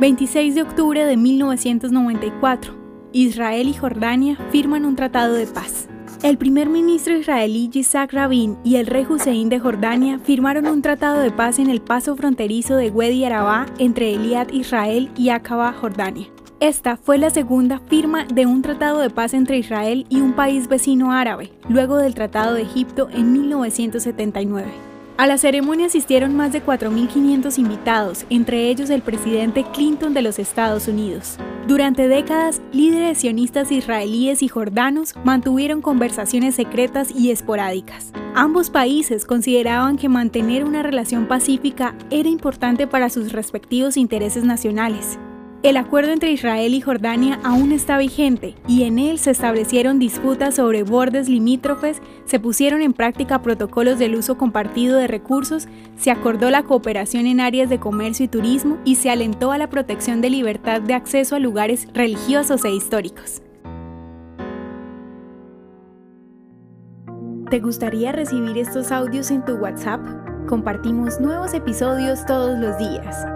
26 de octubre de 1994. Israel y Jordania firman un tratado de paz. El primer ministro israelí Yitzhak Rabin y el rey Hussein de Jordania firmaron un tratado de paz en el paso fronterizo de Wadi Arabá entre Eliad, Israel y Aqaba, Jordania. Esta fue la segunda firma de un tratado de paz entre Israel y un país vecino árabe, luego del Tratado de Egipto en 1979. A la ceremonia asistieron más de 4.500 invitados, entre ellos el presidente Clinton de los Estados Unidos. Durante décadas, líderes sionistas israelíes y jordanos mantuvieron conversaciones secretas y esporádicas. Ambos países consideraban que mantener una relación pacífica era importante para sus respectivos intereses nacionales. El acuerdo entre Israel y Jordania aún está vigente y en él se establecieron disputas sobre bordes limítrofes, se pusieron en práctica protocolos del uso compartido de recursos, se acordó la cooperación en áreas de comercio y turismo y se alentó a la protección de libertad de acceso a lugares religiosos e históricos. ¿Te gustaría recibir estos audios en tu WhatsApp? Compartimos nuevos episodios todos los días.